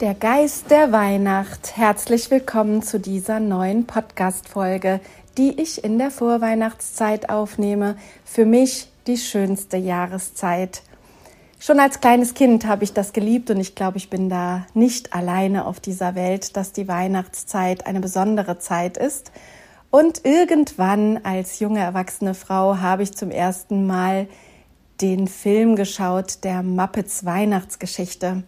Der Geist der Weihnacht. Herzlich willkommen zu dieser neuen Podcast-Folge, die ich in der Vorweihnachtszeit aufnehme. Für mich die schönste Jahreszeit. Schon als kleines Kind habe ich das geliebt und ich glaube, ich bin da nicht alleine auf dieser Welt, dass die Weihnachtszeit eine besondere Zeit ist. Und irgendwann als junge erwachsene Frau habe ich zum ersten Mal den Film geschaut, der Muppets Weihnachtsgeschichte.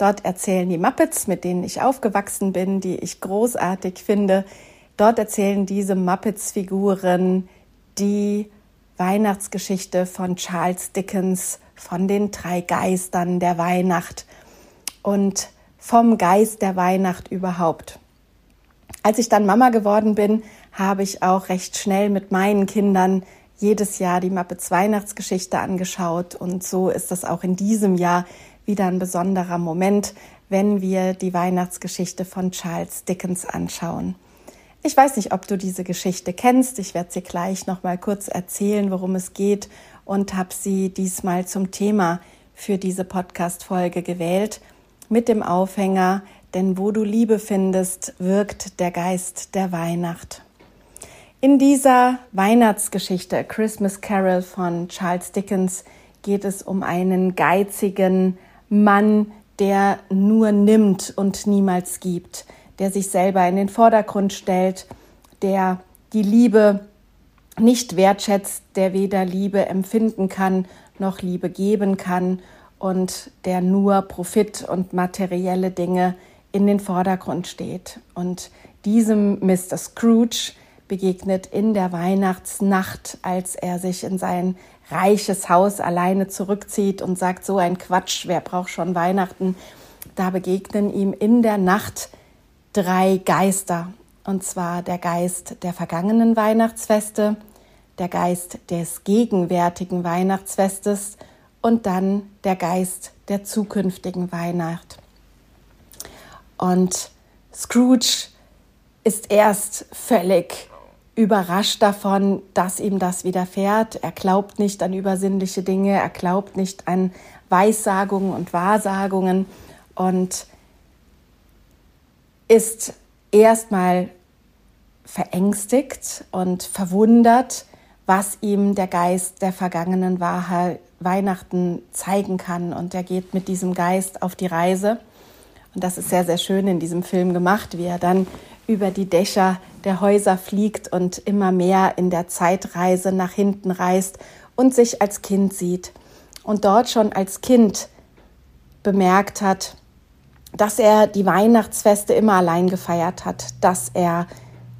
Dort erzählen die Muppets, mit denen ich aufgewachsen bin, die ich großartig finde. Dort erzählen diese Muppets-Figuren die Weihnachtsgeschichte von Charles Dickens, von den drei Geistern der Weihnacht und vom Geist der Weihnacht überhaupt. Als ich dann Mama geworden bin, habe ich auch recht schnell mit meinen Kindern jedes Jahr die Muppets Weihnachtsgeschichte angeschaut und so ist das auch in diesem Jahr wieder ein besonderer Moment, wenn wir die Weihnachtsgeschichte von Charles Dickens anschauen. Ich weiß nicht, ob du diese Geschichte kennst. Ich werde sie gleich noch mal kurz erzählen, worum es geht und habe sie diesmal zum Thema für diese Podcast-Folge gewählt mit dem Aufhänger, denn wo du Liebe findest, wirkt der Geist der Weihnacht. In dieser Weihnachtsgeschichte A Christmas Carol von Charles Dickens geht es um einen geizigen Mann, der nur nimmt und niemals gibt, der sich selber in den Vordergrund stellt, der die Liebe nicht wertschätzt, der weder Liebe empfinden kann noch Liebe geben kann und der nur Profit und materielle Dinge in den Vordergrund steht. Und diesem Mr. Scrooge begegnet in der Weihnachtsnacht, als er sich in sein reiches Haus alleine zurückzieht und sagt, so ein Quatsch, wer braucht schon Weihnachten? Da begegnen ihm in der Nacht drei Geister. Und zwar der Geist der vergangenen Weihnachtsfeste, der Geist des gegenwärtigen Weihnachtsfestes und dann der Geist der zukünftigen Weihnacht. Und Scrooge ist erst völlig überrascht davon, dass ihm das widerfährt. Er glaubt nicht an übersinnliche Dinge, er glaubt nicht an Weissagungen und Wahrsagungen und ist erstmal verängstigt und verwundert, was ihm der Geist der vergangenen Wahrheit Weihnachten zeigen kann. Und er geht mit diesem Geist auf die Reise. Und das ist sehr, sehr schön in diesem Film gemacht, wie er dann über die Dächer der Häuser fliegt und immer mehr in der Zeitreise nach hinten reist und sich als Kind sieht und dort schon als Kind bemerkt hat, dass er die Weihnachtsfeste immer allein gefeiert hat, dass er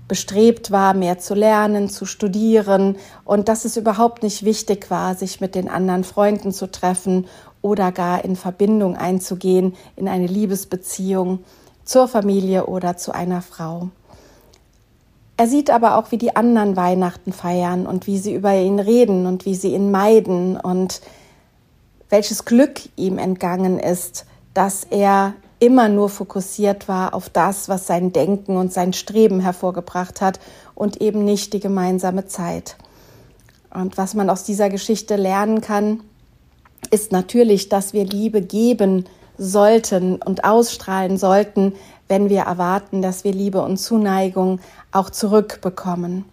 bestrebt war, mehr zu lernen, zu studieren und dass es überhaupt nicht wichtig war, sich mit den anderen Freunden zu treffen oder gar in Verbindung einzugehen, in eine Liebesbeziehung zur Familie oder zu einer Frau. Er sieht aber auch, wie die anderen Weihnachten feiern und wie sie über ihn reden und wie sie ihn meiden und welches Glück ihm entgangen ist, dass er immer nur fokussiert war auf das, was sein Denken und sein Streben hervorgebracht hat und eben nicht die gemeinsame Zeit. Und was man aus dieser Geschichte lernen kann, ist natürlich, dass wir Liebe geben sollten und ausstrahlen sollten, wenn wir erwarten, dass wir Liebe und Zuneigung auch zurückbekommen.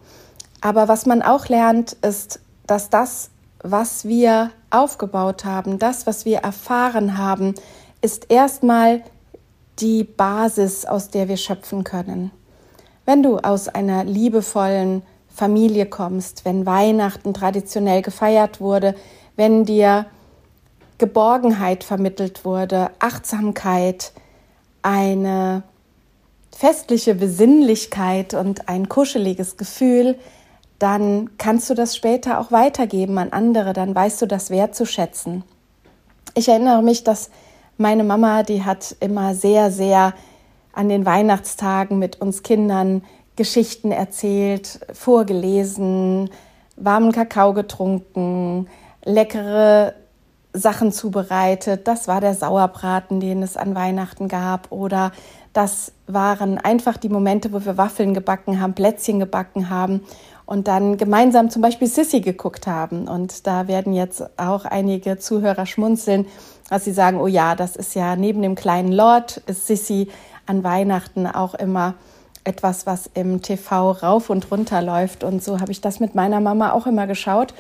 Aber was man auch lernt, ist, dass das, was wir aufgebaut haben, das, was wir erfahren haben, ist erstmal die Basis, aus der wir schöpfen können. Wenn du aus einer liebevollen Familie kommst, wenn Weihnachten traditionell gefeiert wurde, wenn dir Geborgenheit vermittelt wurde, Achtsamkeit, eine festliche Besinnlichkeit und ein kuscheliges Gefühl, dann kannst du das später auch weitergeben an andere, dann weißt du das wertzuschätzen. Ich erinnere mich, dass meine Mama, die hat immer sehr, sehr an den Weihnachtstagen mit uns Kindern Geschichten erzählt, vorgelesen, warmen Kakao getrunken, leckere Sachen zubereitet. Das war der Sauerbraten, den es an Weihnachten gab. Oder das waren einfach die Momente, wo wir Waffeln gebacken haben, Plätzchen gebacken haben und dann gemeinsam zum Beispiel Sissy geguckt haben. Und da werden jetzt auch einige Zuhörer schmunzeln, dass sie sagen, oh ja, das ist ja neben dem kleinen Lord, ist Sissy an Weihnachten auch immer etwas, was im TV rauf und runter läuft. Und so habe ich das mit meiner Mama auch immer geschaut.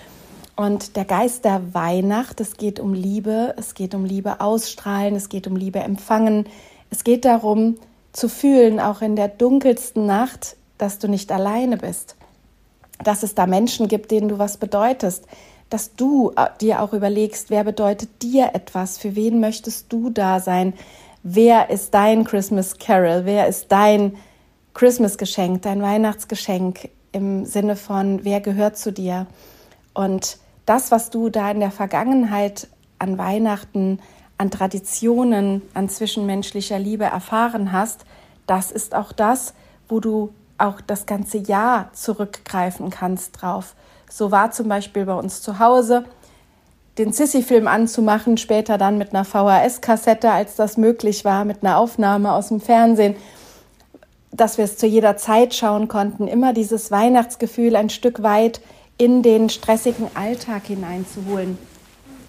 Und der Geist der Weihnacht, es geht um Liebe, es geht um Liebe ausstrahlen, es geht um Liebe empfangen. Es geht darum zu fühlen, auch in der dunkelsten Nacht, dass du nicht alleine bist. Dass es da Menschen gibt, denen du was bedeutest. Dass du äh, dir auch überlegst, wer bedeutet dir etwas? Für wen möchtest du da sein? Wer ist dein Christmas Carol? Wer ist dein Christmas-Geschenk, dein Weihnachtsgeschenk im Sinne von, wer gehört zu dir? Und das, was du da in der Vergangenheit an Weihnachten, an Traditionen, an zwischenmenschlicher Liebe erfahren hast, das ist auch das, wo du auch das ganze Jahr zurückgreifen kannst drauf. So war zum Beispiel bei uns zu Hause, den Sissy-Film anzumachen, später dann mit einer VHS-Kassette, als das möglich war, mit einer Aufnahme aus dem Fernsehen, dass wir es zu jeder Zeit schauen konnten, immer dieses Weihnachtsgefühl ein Stück weit in den stressigen Alltag hineinzuholen.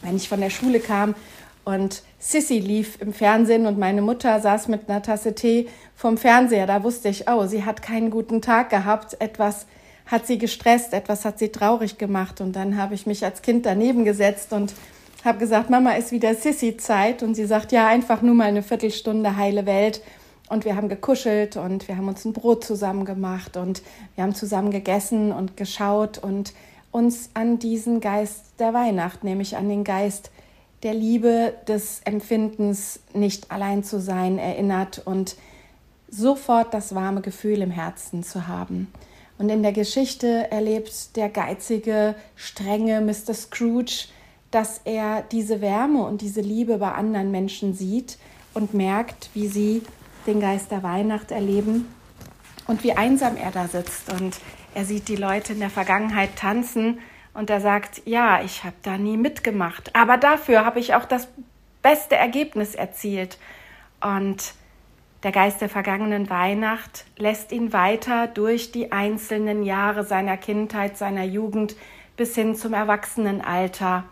Wenn ich von der Schule kam und Sissy lief im Fernsehen und meine Mutter saß mit einer Tasse Tee vom Fernseher, da wusste ich, oh, sie hat keinen guten Tag gehabt, etwas hat sie gestresst, etwas hat sie traurig gemacht. Und dann habe ich mich als Kind daneben gesetzt und habe gesagt, Mama, ist wieder Sissy-Zeit. Und sie sagt, ja, einfach nur mal eine Viertelstunde heile Welt. Und wir haben gekuschelt und wir haben uns ein Brot zusammen gemacht und wir haben zusammen gegessen und geschaut und uns an diesen Geist der Weihnacht, nämlich an den Geist der Liebe, des Empfindens, nicht allein zu sein, erinnert und sofort das warme Gefühl im Herzen zu haben. Und in der Geschichte erlebt der geizige, strenge Mr. Scrooge, dass er diese Wärme und diese Liebe bei anderen Menschen sieht und merkt, wie sie den Geist der Weihnacht erleben und wie einsam er da sitzt. Und er sieht die Leute in der Vergangenheit tanzen und er sagt, ja, ich habe da nie mitgemacht, aber dafür habe ich auch das beste Ergebnis erzielt. Und der Geist der vergangenen Weihnacht lässt ihn weiter durch die einzelnen Jahre seiner Kindheit, seiner Jugend bis hin zum Erwachsenenalter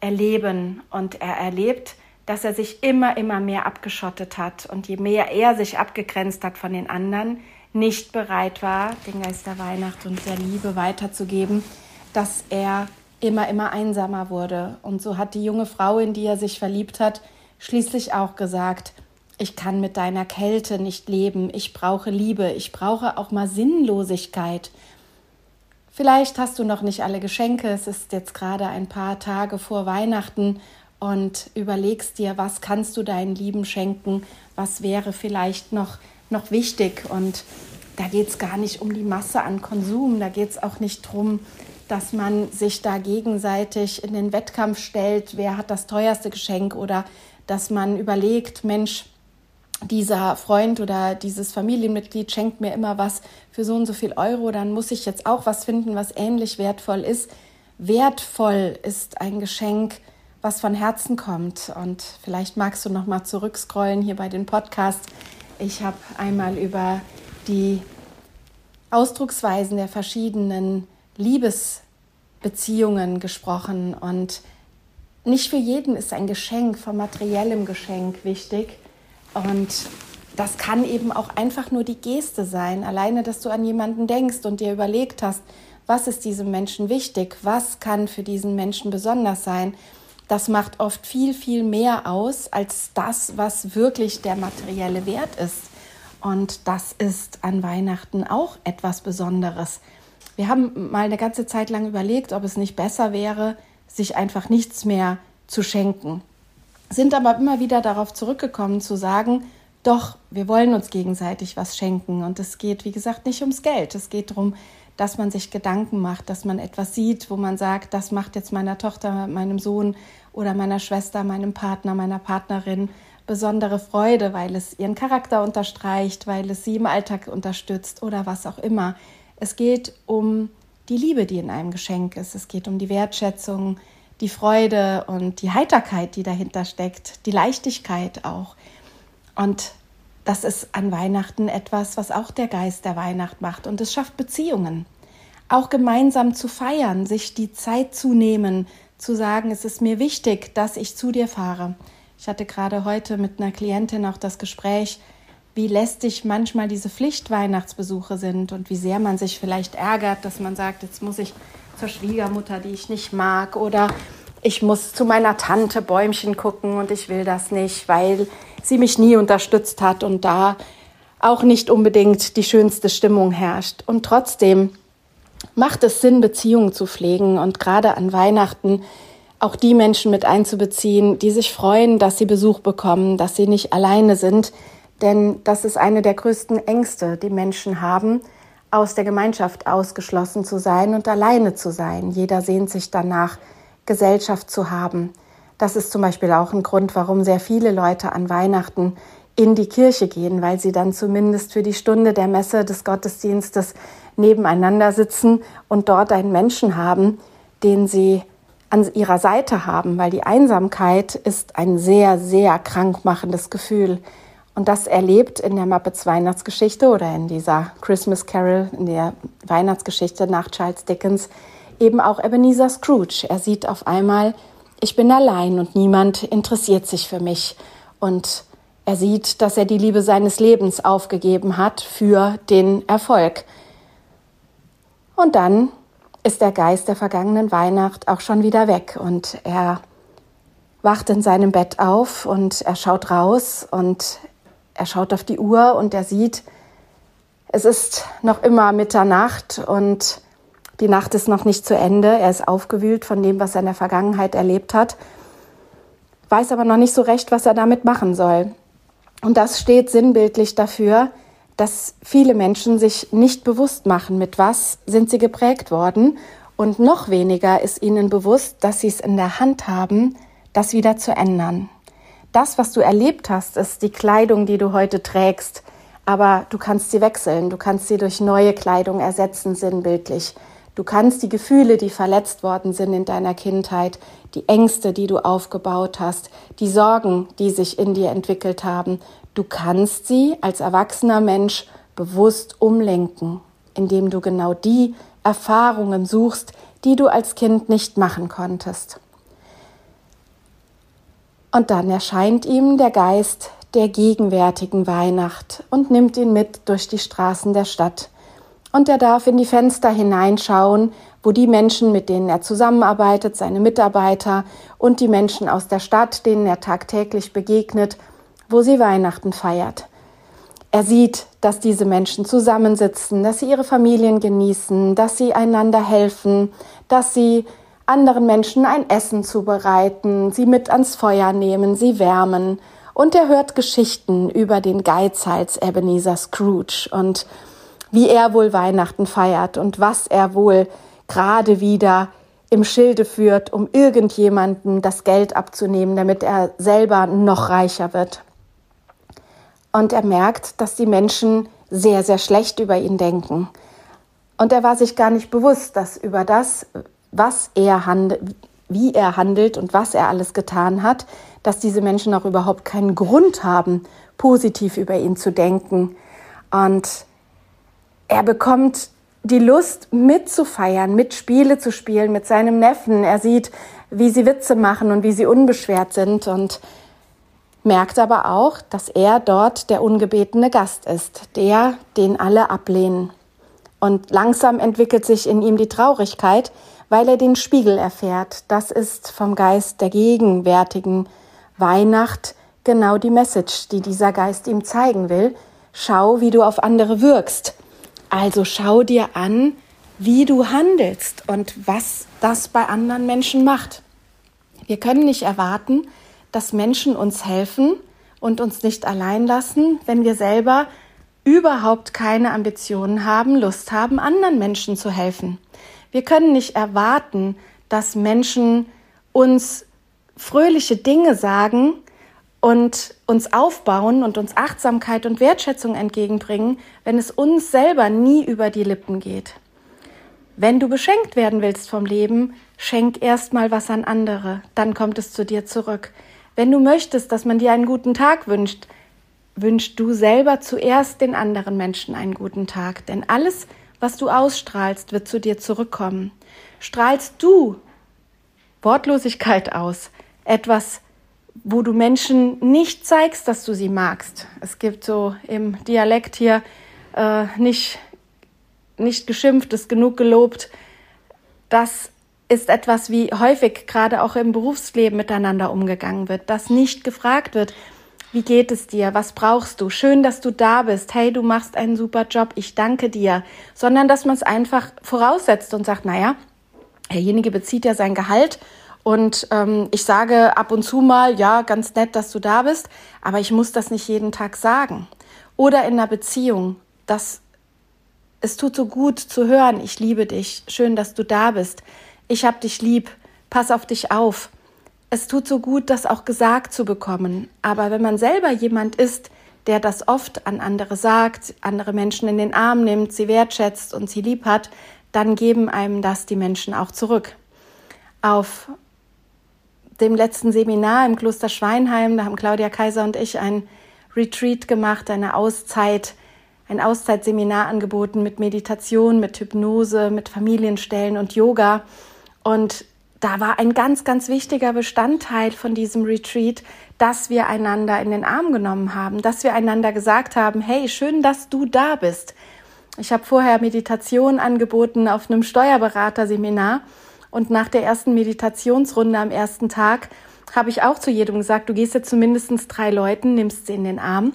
erleben. Und er erlebt, dass er sich immer, immer mehr abgeschottet hat. Und je mehr er sich abgegrenzt hat von den anderen, nicht bereit war, den Geist der Weihnacht und der Liebe weiterzugeben, dass er immer, immer einsamer wurde. Und so hat die junge Frau, in die er sich verliebt hat, schließlich auch gesagt, ich kann mit deiner Kälte nicht leben, ich brauche Liebe, ich brauche auch mal Sinnlosigkeit. Vielleicht hast du noch nicht alle Geschenke, es ist jetzt gerade ein paar Tage vor Weihnachten und überlegst dir, was kannst du deinen Lieben schenken, was wäre vielleicht noch, noch wichtig. Und da geht es gar nicht um die Masse an Konsum, da geht es auch nicht darum, dass man sich da gegenseitig in den Wettkampf stellt, wer hat das teuerste Geschenk oder dass man überlegt, Mensch, dieser Freund oder dieses Familienmitglied schenkt mir immer was für so und so viel Euro, dann muss ich jetzt auch was finden, was ähnlich wertvoll ist. Wertvoll ist ein Geschenk, was von Herzen kommt. Und vielleicht magst du noch mal zurückscrollen hier bei den Podcasts. Ich habe einmal über die Ausdrucksweisen der verschiedenen Liebesbeziehungen gesprochen. Und nicht für jeden ist ein Geschenk von materiellem Geschenk wichtig. Und das kann eben auch einfach nur die Geste sein, alleine, dass du an jemanden denkst und dir überlegt hast, was ist diesem Menschen wichtig, was kann für diesen Menschen besonders sein das macht oft viel, viel mehr aus als das, was wirklich der materielle Wert ist. Und das ist an Weihnachten auch etwas Besonderes. Wir haben mal eine ganze Zeit lang überlegt, ob es nicht besser wäre, sich einfach nichts mehr zu schenken. Sind aber immer wieder darauf zurückgekommen zu sagen, Doch, wir wollen uns gegenseitig was schenken und es geht, wie gesagt, nicht ums Geld. Es geht darum, dass man sich Gedanken macht, dass man etwas sieht, wo man sagt, das macht jetzt meiner Tochter, meinem Sohn oder meiner Schwester, meinem Partner, meiner Partnerin besondere Freude, weil es ihren Charakter unterstreicht, weil es sie im Alltag unterstützt oder was auch immer. Es geht um die Liebe, die in einem Geschenk ist. Es geht um die Wertschätzung, die Freude und die Heiterkeit, die dahinter steckt, die Leichtigkeit auch. Und das ist an Weihnachten etwas, was auch der Geist der Weihnacht macht. Und es schafft Beziehungen. Auch gemeinsam zu feiern, sich die Zeit zu nehmen, zu sagen, es ist mir wichtig, dass ich zu dir fahre. Ich hatte gerade heute mit einer Klientin auch das Gespräch, wie lästig manchmal diese Pflichtweihnachtsbesuche sind und wie sehr man sich vielleicht ärgert, dass man sagt, jetzt muss ich zur Schwiegermutter, die ich nicht mag, oder ich muss zu meiner Tante Bäumchen gucken und ich will das nicht, weil sie mich nie unterstützt hat und da auch nicht unbedingt die schönste Stimmung herrscht. Und trotzdem macht es Sinn, Beziehungen zu pflegen und gerade an Weihnachten auch die Menschen mit einzubeziehen, die sich freuen, dass sie Besuch bekommen, dass sie nicht alleine sind. Denn das ist eine der größten Ängste, die Menschen haben, aus der Gemeinschaft ausgeschlossen zu sein und alleine zu sein. Jeder sehnt sich danach, Gesellschaft zu haben. Das ist zum Beispiel auch ein Grund, warum sehr viele Leute an Weihnachten in die Kirche gehen, weil sie dann zumindest für die Stunde der Messe des Gottesdienstes nebeneinander sitzen und dort einen Menschen haben, den sie an ihrer Seite haben, weil die Einsamkeit ist ein sehr, sehr krankmachendes Gefühl. Und das erlebt in der Muppets Weihnachtsgeschichte oder in dieser Christmas Carol, in der Weihnachtsgeschichte nach Charles Dickens, eben auch Ebenezer Scrooge. Er sieht auf einmal ich bin allein und niemand interessiert sich für mich. Und er sieht, dass er die Liebe seines Lebens aufgegeben hat für den Erfolg. Und dann ist der Geist der vergangenen Weihnacht auch schon wieder weg und er wacht in seinem Bett auf und er schaut raus und er schaut auf die Uhr und er sieht, es ist noch immer Mitternacht und die Nacht ist noch nicht zu Ende. Er ist aufgewühlt von dem, was er in der Vergangenheit erlebt hat, weiß aber noch nicht so recht, was er damit machen soll. Und das steht sinnbildlich dafür, dass viele Menschen sich nicht bewusst machen, mit was sind sie geprägt worden. Und noch weniger ist ihnen bewusst, dass sie es in der Hand haben, das wieder zu ändern. Das, was du erlebt hast, ist die Kleidung, die du heute trägst. Aber du kannst sie wechseln, du kannst sie durch neue Kleidung ersetzen, sinnbildlich. Du kannst die Gefühle, die verletzt worden sind in deiner Kindheit, die Ängste, die du aufgebaut hast, die Sorgen, die sich in dir entwickelt haben, du kannst sie als erwachsener Mensch bewusst umlenken, indem du genau die Erfahrungen suchst, die du als Kind nicht machen konntest. Und dann erscheint ihm der Geist der gegenwärtigen Weihnacht und nimmt ihn mit durch die Straßen der Stadt und er darf in die Fenster hineinschauen, wo die Menschen, mit denen er zusammenarbeitet, seine Mitarbeiter und die Menschen aus der Stadt, denen er tagtäglich begegnet, wo sie Weihnachten feiert. Er sieht, dass diese Menschen zusammensitzen, dass sie ihre Familien genießen, dass sie einander helfen, dass sie anderen Menschen ein Essen zubereiten, sie mit ans Feuer nehmen, sie wärmen. Und er hört Geschichten über den Geizhals Ebenezer Scrooge und wie er wohl Weihnachten feiert und was er wohl gerade wieder im Schilde führt, um irgendjemanden das Geld abzunehmen, damit er selber noch reicher wird. Und er merkt, dass die Menschen sehr, sehr schlecht über ihn denken. Und er war sich gar nicht bewusst, dass über das, was er handelt, wie er handelt und was er alles getan hat, dass diese Menschen auch überhaupt keinen Grund haben, positiv über ihn zu denken. Und er bekommt die Lust mitzufeiern, mit Spiele zu spielen mit seinem Neffen. Er sieht, wie sie Witze machen und wie sie unbeschwert sind und merkt aber auch, dass er dort der ungebetene Gast ist, der, den alle ablehnen. Und langsam entwickelt sich in ihm die Traurigkeit, weil er den Spiegel erfährt. Das ist vom Geist der gegenwärtigen Weihnacht genau die Message, die dieser Geist ihm zeigen will. Schau, wie du auf andere wirkst. Also schau dir an, wie du handelst und was das bei anderen Menschen macht. Wir können nicht erwarten, dass Menschen uns helfen und uns nicht allein lassen, wenn wir selber überhaupt keine Ambitionen haben, Lust haben, anderen Menschen zu helfen. Wir können nicht erwarten, dass Menschen uns fröhliche Dinge sagen und uns aufbauen und uns Achtsamkeit und Wertschätzung entgegenbringen, wenn es uns selber nie über die Lippen geht. Wenn du beschenkt werden willst vom Leben, schenk erstmal was an andere, dann kommt es zu dir zurück. Wenn du möchtest, dass man dir einen guten Tag wünscht, wünschst du selber zuerst den anderen Menschen einen guten Tag, denn alles, was du ausstrahlst, wird zu dir zurückkommen. Strahlst du Wortlosigkeit aus, etwas, wo du Menschen nicht zeigst, dass du sie magst. Es gibt so im Dialekt hier äh, nicht, nicht geschimpft, ist genug gelobt. Das ist etwas, wie häufig gerade auch im Berufsleben miteinander umgegangen wird, dass nicht gefragt wird, wie geht es dir? Was brauchst du? Schön, dass du da bist. Hey, du machst einen super Job. Ich danke dir. Sondern, dass man es einfach voraussetzt und sagt, naja, derjenige bezieht ja sein Gehalt und ähm, ich sage ab und zu mal, ja, ganz nett, dass du da bist, aber ich muss das nicht jeden Tag sagen. Oder in einer Beziehung, dass es tut so gut zu hören, ich liebe dich, schön, dass du da bist, ich hab dich lieb, pass auf dich auf es tut so gut, das auch gesagt zu bekommen. Aber wenn man selber jemand ist, der das oft an andere sagt, andere Menschen in den Arm nimmt, sie wertschätzt und sie lieb hat, dann geben einem das die Menschen auch zurück. Auf dem letzten Seminar im Kloster Schweinheim, da haben Claudia Kaiser und ich ein Retreat gemacht, eine Auszeit, ein Auszeitseminar angeboten mit Meditation, mit Hypnose, mit Familienstellen und Yoga. Und da war ein ganz, ganz wichtiger Bestandteil von diesem Retreat, dass wir einander in den Arm genommen haben, dass wir einander gesagt haben, hey, schön, dass du da bist. Ich habe vorher Meditation angeboten auf einem Steuerberaterseminar und nach der ersten Meditationsrunde am ersten Tag habe ich auch zu jedem gesagt, du gehst jetzt zu mindestens drei Leuten, nimmst sie in den Arm,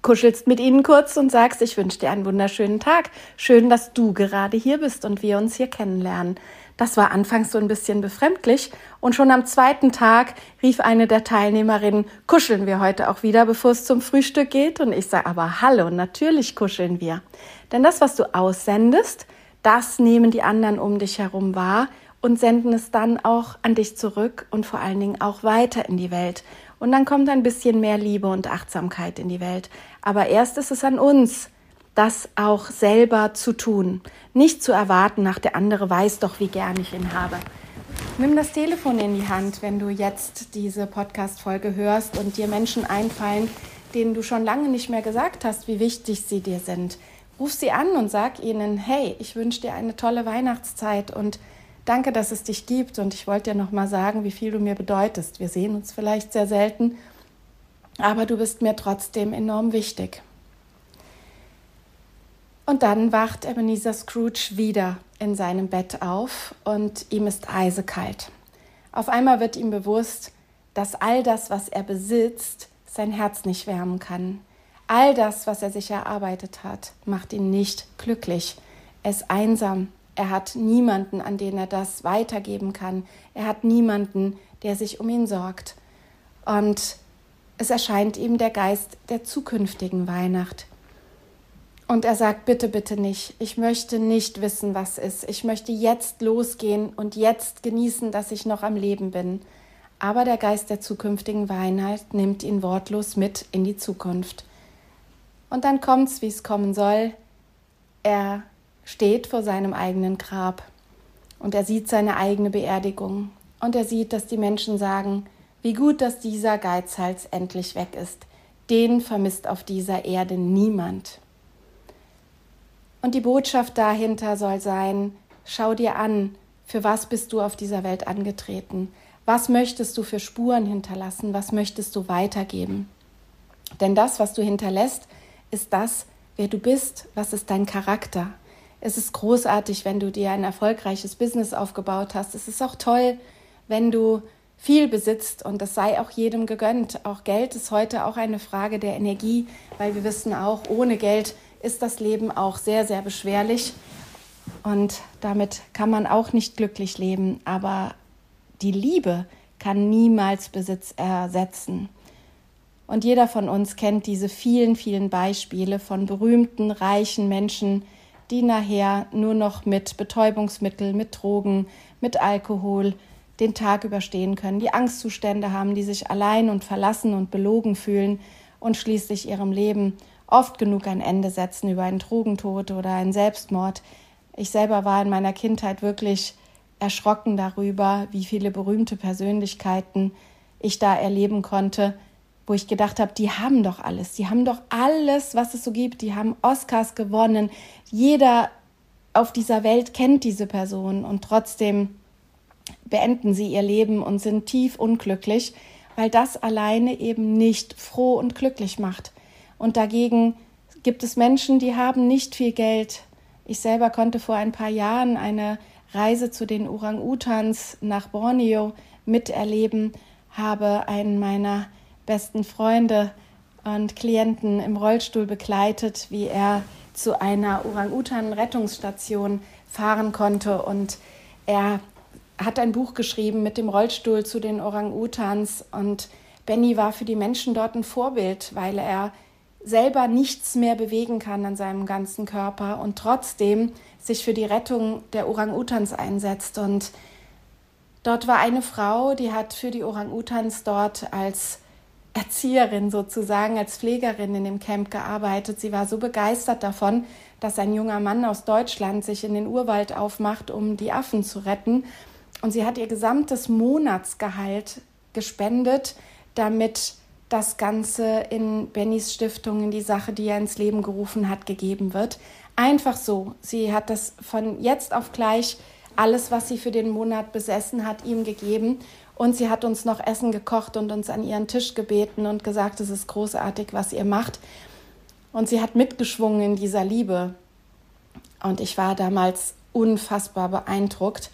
kuschelst mit ihnen kurz und sagst, ich wünsche dir einen wunderschönen Tag. Schön, dass du gerade hier bist und wir uns hier kennenlernen. Das war anfangs so ein bisschen befremdlich und schon am zweiten Tag rief eine der Teilnehmerinnen, kuscheln wir heute auch wieder, bevor es zum Frühstück geht? Und ich sage, aber hallo, natürlich kuscheln wir. Denn das, was du aussendest, das nehmen die anderen um dich herum wahr und senden es dann auch an dich zurück und vor allen Dingen auch weiter in die Welt. Und dann kommt ein bisschen mehr Liebe und Achtsamkeit in die Welt. Aber erst ist es an uns, das auch selber zu tun. Nicht zu erwarten, nach der andere weiß doch, wie gern ich ihn habe. Nimm das Telefon in die Hand, wenn du jetzt diese Podcast-Folge hörst und dir Menschen einfallen, denen du schon lange nicht mehr gesagt hast, wie wichtig sie dir sind. Ruf sie an und sag ihnen, hey, ich wünsche dir eine tolle Weihnachtszeit und danke, dass es dich gibt und ich wollte dir noch mal sagen, wie viel du mir bedeutest. Wir sehen uns vielleicht sehr selten, aber du bist mir trotzdem enorm wichtig. Und dann wacht Ebenezer Scrooge wieder in seinem Bett auf und ihm ist eisekalt. Auf einmal wird ihm bewusst, dass all das, was er besitzt, sein Herz nicht wärmen kann. All das, was er sich erarbeitet hat, macht ihn nicht glücklich. Er ist einsam. Er hat niemanden, an den er das weitergeben kann. Er hat niemanden, der sich um ihn sorgt. Und es erscheint ihm der Geist der zukünftigen Weihnacht, und er sagt, bitte, bitte nicht. Ich möchte nicht wissen, was ist. Ich möchte jetzt losgehen und jetzt genießen, dass ich noch am Leben bin. Aber der Geist der zukünftigen Weihnacht nimmt ihn wortlos mit in die Zukunft. Und dann kommt's, wie es kommen soll. Er steht vor seinem eigenen Grab und er sieht seine eigene Beerdigung und er sieht, dass die Menschen sagen, wie gut, dass dieser Geizhals endlich weg ist. Den vermisst auf dieser Erde niemand. Und die Botschaft dahinter soll sein, schau dir an, für was bist du auf dieser Welt angetreten? Was möchtest du für Spuren hinterlassen? Was möchtest du weitergeben? Denn das, was du hinterlässt, ist das, wer du bist, was ist dein Charakter. Es ist großartig, wenn du dir ein erfolgreiches Business aufgebaut hast. Es ist auch toll, wenn du viel besitzt und das sei auch jedem gegönnt. Auch Geld ist heute auch eine Frage der Energie, weil wir wissen auch, ohne Geld ist das Leben auch sehr, sehr beschwerlich und damit kann man auch nicht glücklich leben. Aber die Liebe kann niemals Besitz ersetzen. Und jeder von uns kennt diese vielen, vielen Beispiele von berühmten, reichen Menschen, die nachher nur noch mit Betäubungsmitteln, mit Drogen, mit Alkohol den Tag überstehen können, die Angstzustände haben, die sich allein und verlassen und belogen fühlen und schließlich ihrem Leben oft genug ein Ende setzen über einen Drogentod oder einen Selbstmord. Ich selber war in meiner Kindheit wirklich erschrocken darüber, wie viele berühmte Persönlichkeiten ich da erleben konnte, wo ich gedacht habe, die haben doch alles, die haben doch alles, was es so gibt, die haben Oscars gewonnen, jeder auf dieser Welt kennt diese Person und trotzdem beenden sie ihr Leben und sind tief unglücklich, weil das alleine eben nicht froh und glücklich macht. Und dagegen gibt es Menschen, die haben nicht viel Geld. Ich selber konnte vor ein paar Jahren eine Reise zu den Orang-Utans nach Borneo miterleben, habe einen meiner besten Freunde und Klienten im Rollstuhl begleitet, wie er zu einer Orang-Utan-Rettungsstation fahren konnte. Und er hat ein Buch geschrieben mit dem Rollstuhl zu den Orang-Utans. Und Benny war für die Menschen dort ein Vorbild, weil er selber nichts mehr bewegen kann an seinem ganzen Körper und trotzdem sich für die Rettung der Orang-Utans einsetzt. Und dort war eine Frau, die hat für die Orang-Utans dort als Erzieherin sozusagen, als Pflegerin in dem Camp gearbeitet. Sie war so begeistert davon, dass ein junger Mann aus Deutschland sich in den Urwald aufmacht, um die Affen zu retten. Und sie hat ihr gesamtes Monatsgehalt gespendet, damit das Ganze in Bennys Stiftung, in die Sache, die er ins Leben gerufen hat, gegeben wird. Einfach so. Sie hat das von jetzt auf gleich alles, was sie für den Monat besessen hat, ihm gegeben. Und sie hat uns noch Essen gekocht und uns an ihren Tisch gebeten und gesagt, es ist großartig, was ihr macht. Und sie hat mitgeschwungen in dieser Liebe. Und ich war damals unfassbar beeindruckt,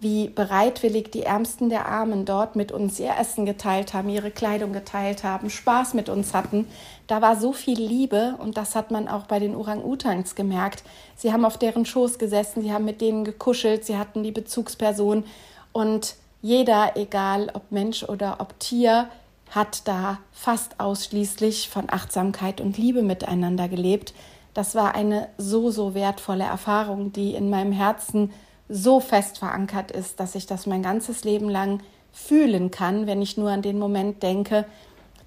wie bereitwillig die Ärmsten der Armen dort mit uns ihr Essen geteilt haben, ihre Kleidung geteilt haben, Spaß mit uns hatten. Da war so viel Liebe und das hat man auch bei den Orang-Utans gemerkt. Sie haben auf deren Schoß gesessen, sie haben mit denen gekuschelt, sie hatten die Bezugsperson und jeder, egal ob Mensch oder ob Tier, hat da fast ausschließlich von Achtsamkeit und Liebe miteinander gelebt. Das war eine so, so wertvolle Erfahrung, die in meinem Herzen so fest verankert ist, dass ich das mein ganzes Leben lang fühlen kann, wenn ich nur an den Moment denke,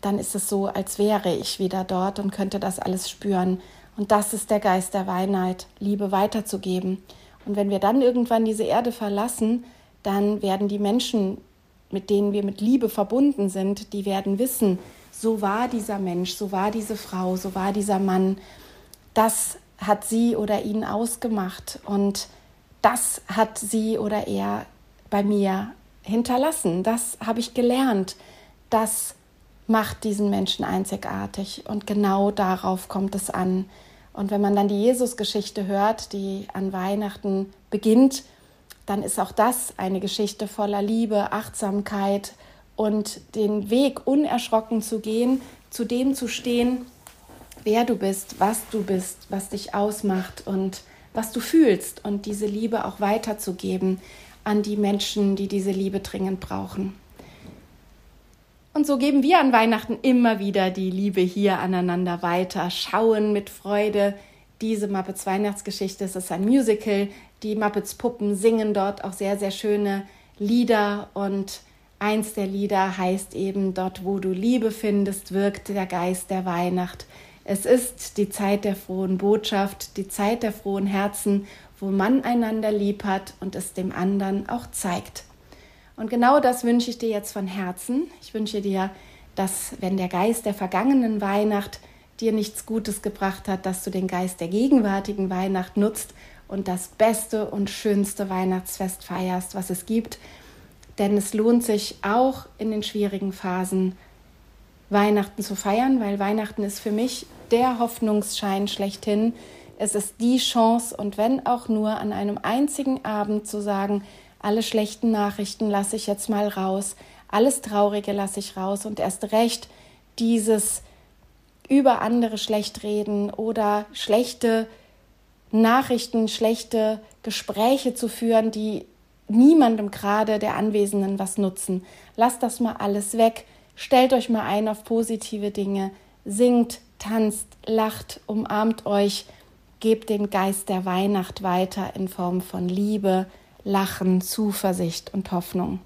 dann ist es so, als wäre ich wieder dort und könnte das alles spüren. Und das ist der Geist der Weihnacht, Liebe weiterzugeben. Und wenn wir dann irgendwann diese Erde verlassen, dann werden die Menschen, mit denen wir mit Liebe verbunden sind, die werden wissen, so war dieser Mensch, so war diese Frau, so war dieser Mann. Das hat sie oder ihn ausgemacht und das hat sie oder er bei mir hinterlassen. Das habe ich gelernt. Das macht diesen Menschen einzigartig und genau darauf kommt es an. Und wenn man dann die Jesusgeschichte hört, die an Weihnachten beginnt, dann ist auch das eine Geschichte voller Liebe, Achtsamkeit und den Weg unerschrocken zu gehen, zu dem zu stehen, wer du bist, was du bist, was dich ausmacht und was du fühlst und diese Liebe auch weiterzugeben an die Menschen, die diese Liebe dringend brauchen. Und so geben wir an Weihnachten immer wieder die Liebe hier aneinander weiter, schauen mit Freude diese Muppets Weihnachtsgeschichte. Es ist ein Musical, die Muppets Puppen singen dort auch sehr, sehr schöne Lieder und eins der Lieder heißt eben Dort, wo du Liebe findest, wirkt der Geist der Weihnacht. Es ist die Zeit der frohen Botschaft, die Zeit der frohen Herzen, wo man einander lieb hat und es dem anderen auch zeigt. Und genau das wünsche ich dir jetzt von Herzen. Ich wünsche dir, dass wenn der Geist der vergangenen Weihnacht dir nichts Gutes gebracht hat, dass du den Geist der gegenwärtigen Weihnacht nutzt und das beste und schönste Weihnachtsfest feierst, was es gibt. Denn es lohnt sich auch in den schwierigen Phasen Weihnachten zu feiern, weil Weihnachten ist für mich der Hoffnungsschein schlechthin. Es ist die Chance und wenn auch nur an einem einzigen Abend zu sagen, alle schlechten Nachrichten lasse ich jetzt mal raus, alles Traurige lasse ich raus und erst recht dieses über andere schlecht reden oder schlechte Nachrichten, schlechte Gespräche zu führen, die niemandem gerade der Anwesenden was nutzen. Lass das mal alles weg. Stellt euch mal ein auf positive Dinge, singt, tanzt, lacht, umarmt euch, gebt den Geist der Weihnacht weiter in Form von Liebe, Lachen, Zuversicht und Hoffnung.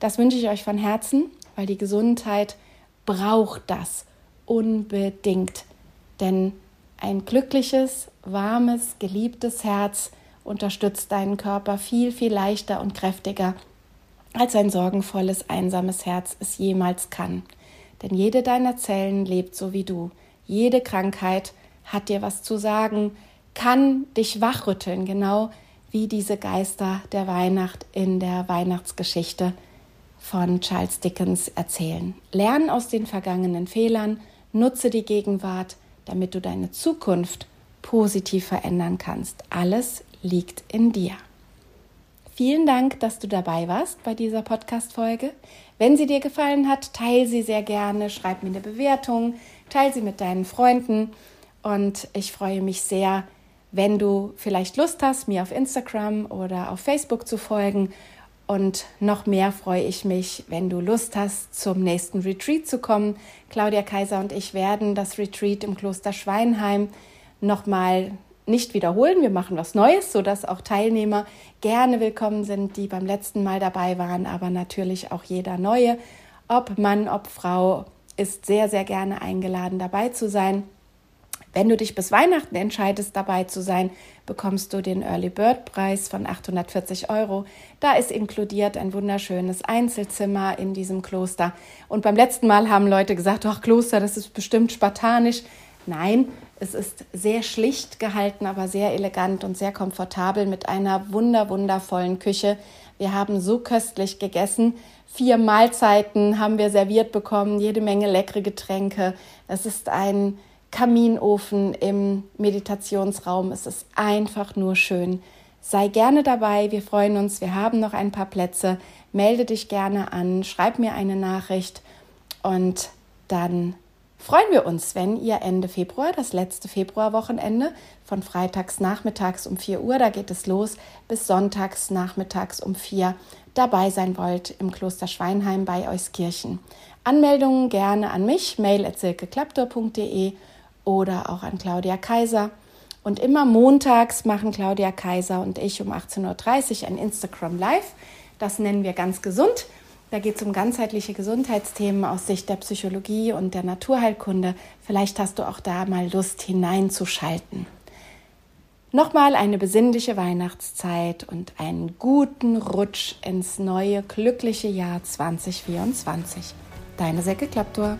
Das wünsche ich euch von Herzen, weil die Gesundheit braucht das unbedingt. Denn ein glückliches, warmes, geliebtes Herz unterstützt deinen Körper viel, viel leichter und kräftiger, als ein sorgenvolles, einsames Herz es jemals kann. Denn jede deiner Zellen lebt so wie du. Jede Krankheit hat dir was zu sagen, kann dich wachrütteln, genau wie diese Geister der Weihnacht in der Weihnachtsgeschichte von Charles Dickens erzählen. Lern aus den vergangenen Fehlern, nutze die Gegenwart, damit du deine Zukunft positiv verändern kannst. Alles liegt in dir. Vielen Dank, dass du dabei warst bei dieser Podcast-Folge. Wenn sie dir gefallen hat, teile sie sehr gerne, schreib mir eine Bewertung, teile sie mit deinen Freunden und ich freue mich sehr, wenn du vielleicht Lust hast, mir auf Instagram oder auf Facebook zu folgen und noch mehr freue ich mich, wenn du Lust hast, zum nächsten Retreat zu kommen. Claudia Kaiser und ich werden das Retreat im Kloster Schweinheim nochmal nicht wiederholen. Wir machen was Neues, sodass auch Teilnehmer gerne willkommen sind, die beim letzten Mal dabei waren, aber natürlich auch jeder Neue. Ob Mann, ob Frau, ist sehr, sehr gerne eingeladen, dabei zu sein. Wenn du dich bis Weihnachten entscheidest, dabei zu sein, bekommst du den Early Bird Preis von 840 Euro. Da ist inkludiert ein wunderschönes Einzelzimmer in diesem Kloster. Und beim letzten Mal haben Leute gesagt, ach Kloster, das ist bestimmt spartanisch. Nein, es ist sehr schlicht gehalten, aber sehr elegant und sehr komfortabel mit einer wunder wundervollen Küche. Wir haben so köstlich gegessen. Vier Mahlzeiten haben wir serviert bekommen, jede Menge leckere Getränke. Es ist ein Kaminofen im Meditationsraum. Es ist einfach nur schön. Sei gerne dabei, wir freuen uns, wir haben noch ein paar Plätze. Melde dich gerne an, schreib mir eine Nachricht und dann freuen wir uns, wenn ihr Ende Februar, das letzte Februarwochenende, von freitags nachmittags um 4 Uhr, da geht es los, bis sonntags nachmittags um 4 dabei sein wollt im Kloster Schweinheim bei Euskirchen. Anmeldungen gerne an mich, mail at silkeklaptor.de oder auch an Claudia Kaiser. Und immer montags machen Claudia Kaiser und ich um 18.30 Uhr ein Instagram Live. Das nennen wir ganz gesund. Da geht es um ganzheitliche Gesundheitsthemen aus Sicht der Psychologie und der Naturheilkunde. Vielleicht hast du auch da mal Lust hineinzuschalten. Nochmal eine besinnliche Weihnachtszeit und einen guten Rutsch ins neue glückliche Jahr 2024. Deine Säcke Klapptor.